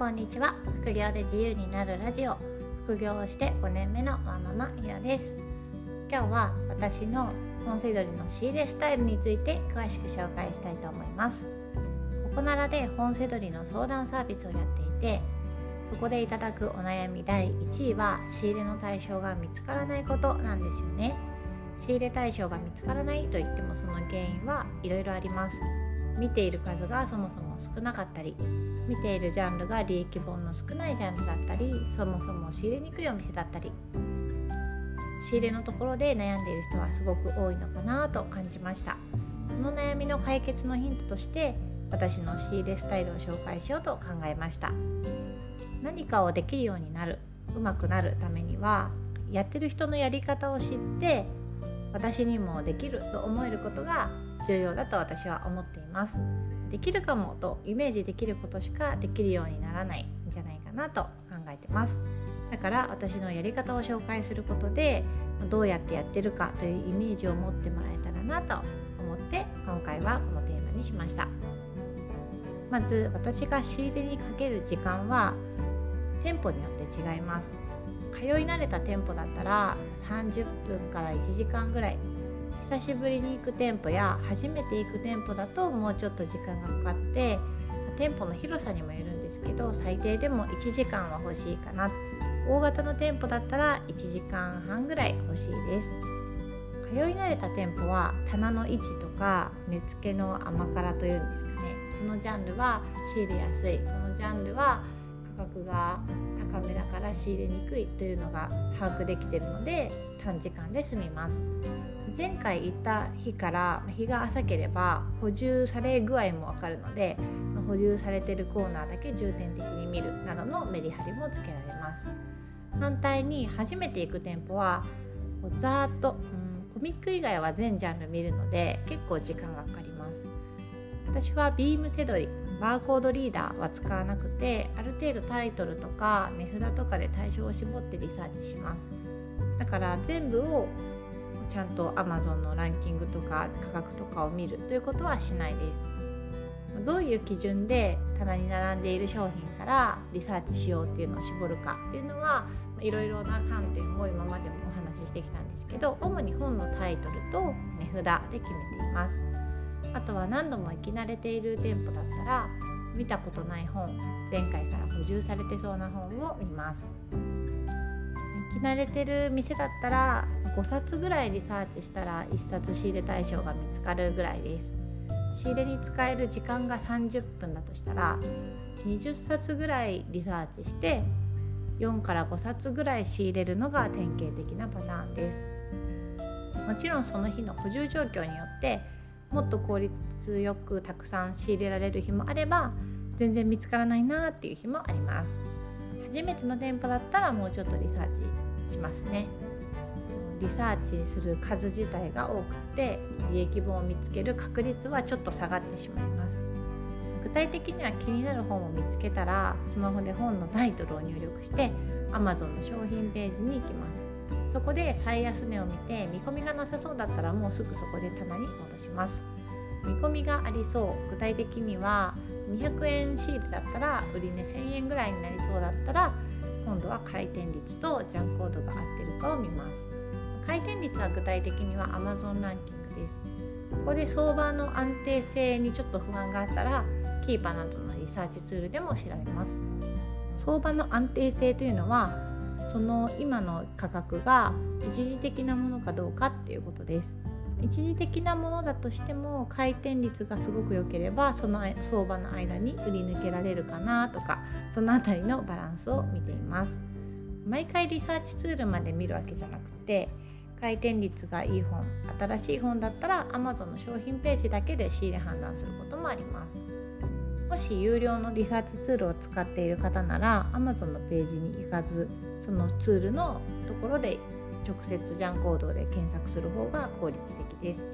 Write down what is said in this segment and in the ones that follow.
こんにちは。副業で自由になるラジオ。副業をして5年目のワンママひろです。今日は私の本セドリの仕入れスタイルについて詳しく紹介したいと思います。ここならで本セドリの相談サービスをやっていてそこでいただくお悩み第1位は仕入れの対象が見つからないことなんですよね。仕入れ対象が見つからないといってもその原因はいろいろあります。見ている数がそもそも少なかったり見ているジャンルが利益本の少ないジャンルだったりそもそも仕入れにくいお店だったり仕入れのところで悩んでいる人はすごく多いのかなと感じました。その悩みの解決のヒントとして私の仕入れスタイルを紹介しようと考えました。何かをできるようになるうまくなるためにはやってる人のやり方を知って私にもできると思えることが重要だと私は思っています。できるかもとイメージできることしかできるようにならないんじゃないかなと考えてます。だから私のやり方を紹介することでどうやってやってるかというイメージを持ってもらえたらなと思って今回はこのテーマにしました。まず私が仕入れにかける時間は店舗によって違います。通い慣れた店舗だったら30分から1時間ぐらい久しぶりに行く店舗や初めて行く店舗だともうちょっと時間がかかって店舗の広さにもよるんですけど最低でも1時間は欲しいかな。大型の店舗だったら1時間半ぐらい欲しいです。通い慣れた店舗は棚の位置とか値付けの甘辛というんですかね。このジャンルは仕入れやすい。このジャンルは価格が高めだから仕入れにくいというのが把握できてるので短時間で済みます。前回行った日から日が浅ければ補充され具合もわかるのでその補充されてるコーナーだけ重点的に見るなどのメリハリもつけられます。反対に初めて行く店舗はざーっと、うん、コミック以外は全ジャンル見るので結構時間がかかります。私はビームセドリバーコードリーダーは使わなくてある程度タイトルとか値札とかで対象を絞ってリサーチします。だから全部をちゃんと Amazon のランキングとか価格とかを見るということはしないです。どういう基準で棚に並んでいる商品からリサーチしようっていうのを絞るかっていうのはいろいろな観点を今までもお話ししてきたんですけど主に本のタイトルと値札で決めています。あとは何度も行き慣れている店舗だったら見たことない本前回から補充されてそうな本を見ます。行き慣れてる店だったら5冊ぐらいリサーチしたら1冊仕入れ対象が見つかるぐらいです。仕入れに使える時間が30分だとしたら20冊ぐらいリサーチして4から5冊ぐらい仕入れるのが典型的なパターンです。もちろんその日の補充状況によってもっと効率よくたくさん仕入れられる日もあれば全然見つからないなっていう日もあります。初めての店舗だったらもうちょっとリサーチしますね。リサーチする数自体が多くて利益本を見つける確率はちょっと下がってしまいます。具体的には気になる本を見つけたらスマホで本のタイトルを入力して Amazon の商品ページに行きます。そこで最安値を見て見込みがなさそうだったらもうすぐそこで棚に戻します。見込みがありそう。具体的には200円シールだったら売り値1000円ぐらいになりそうだったら今度は回転率とジャンコードが合ってるかを見ます。回転率は具体的には Amazon ランキングです。ここで相場の安定性にちょっと不安があったらキーパーなどのリサーチツールでも調べます。相場の安定性というのはその今の価格が一時的なものかどうかっていうことです。一時的なものだとしても回転率がすごく良ければその相場の間に売り抜けられるかなとかその辺りのバランスを見ています。毎回リサーチツールまで見るわけじゃなくて回転率がいい本新しい本だったら Amazon の商品ページだけで仕入れ判断することもあります。もし有料のリサーチツールを使っている方なら Amazon のページに行かずそのツールのところで直接ジャンコードで検索する方が効率的です。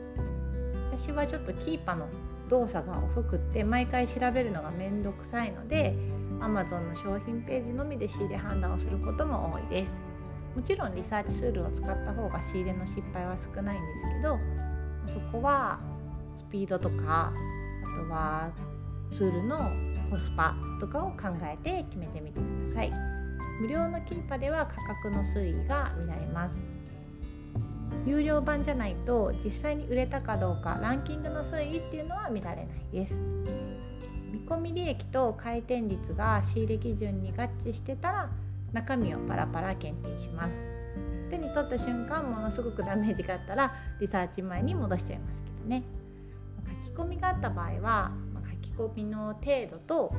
私はちょっとキーパの動作が遅くって毎回調べるのがめんどくさいので Amazon の商品ページのみで仕入れ判断をすることも多いです。もちろんリサーチツールを使った方が仕入れの失敗は少ないんですけどそこはスピードとかあとはツールのコスパとかを考えて決めてみてください。無料のキーパでは価格の推移が見られます。有料版じゃないと実際に売れたかどうかランキングの推移っていうのは見られないです。見込み利益と回転率が仕入れ基準に合致してたら中身をパラパラ検品します。手に取った瞬間ものすごくダメージがあったらリサーチ前に戻しちゃいますけどね。書き込みがあった場合は書き込みの程度と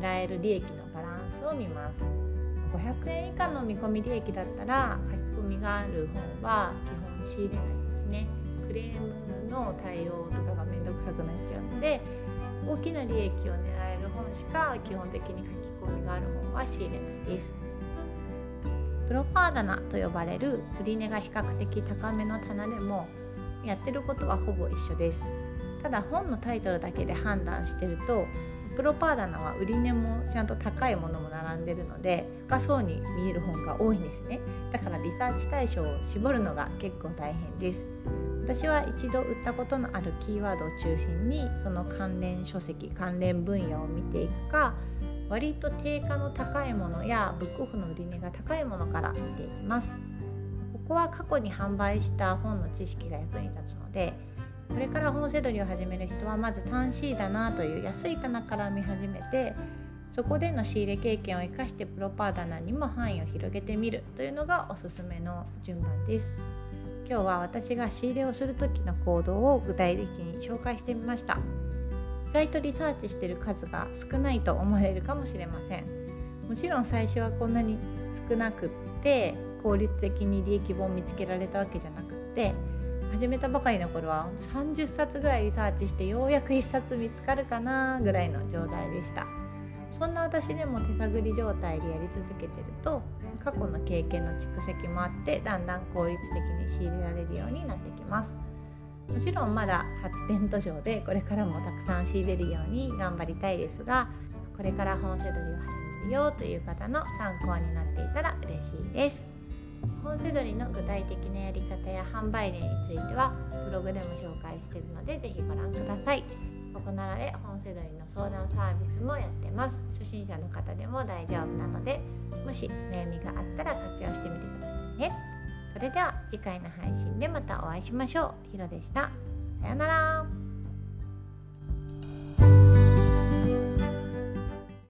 狙える利益のバランスを見ます。500円以下の見込み利益だったら書き込みがある本は基本仕入れないですね。クレームの対応とかが面倒くさくなっちゃうので大きな利益を狙える本しか基本的に書き込みがある本は仕入れないです。プロパー棚と呼ばれる売値が比較的高めの棚でもやってることはほぼ一緒です。ただ本のタイトルだけで判断してるとプロパー棚は売値もちゃんと高いものも並んでるので高そうに見える本が多いんですね。だからリサーチ対象を絞るのが結構大変です。私は一度売ったことのあるキーワードを中心にその関連書籍関連分野を見ていくか割と定価の高いものやブックオフの売値が高いものから見ていきます。ここは過去に販売した本の知識が役に立つのでこれから本セドリを始める人はまず単 C だなという安い棚から見始めてそこでの仕入れ経験を生かしてプロパー棚にも範囲を広げてみるというのがおすすめの順番です。今日は私が仕入れをする時の行動を具体的に紹介してみました。意外とリサーチしてる数が少ないと思われるかもしれません。もちろん最初はこんなに少なくって効率的に利益本を見つけられたわけじゃなくって始めたばかりの頃は30冊ぐらいリサーチしてようやく1冊見つかるかなぐらいの状態でした。そんな私でも手探り状態でやり続けてると過去の経験の蓄積もあってだんだん効率的に仕入れられるようになってきます。もちろんまだ発展途上でこれからもたくさん仕入れるように頑張りたいですがこれから本セドリを始めるよという方の参考になっていたら嬉しいです。本セドリの具体的なやり方や販売例についてはブログでも紹介しているので是非ご覧ください。ここならで本セドリの相談サービスもやってます初心者の方でも大丈夫なのでもし悩みがあったら活用してみてくださいねそれでは次回の配信でまたお会いしましょう。ひろでした。さようなら。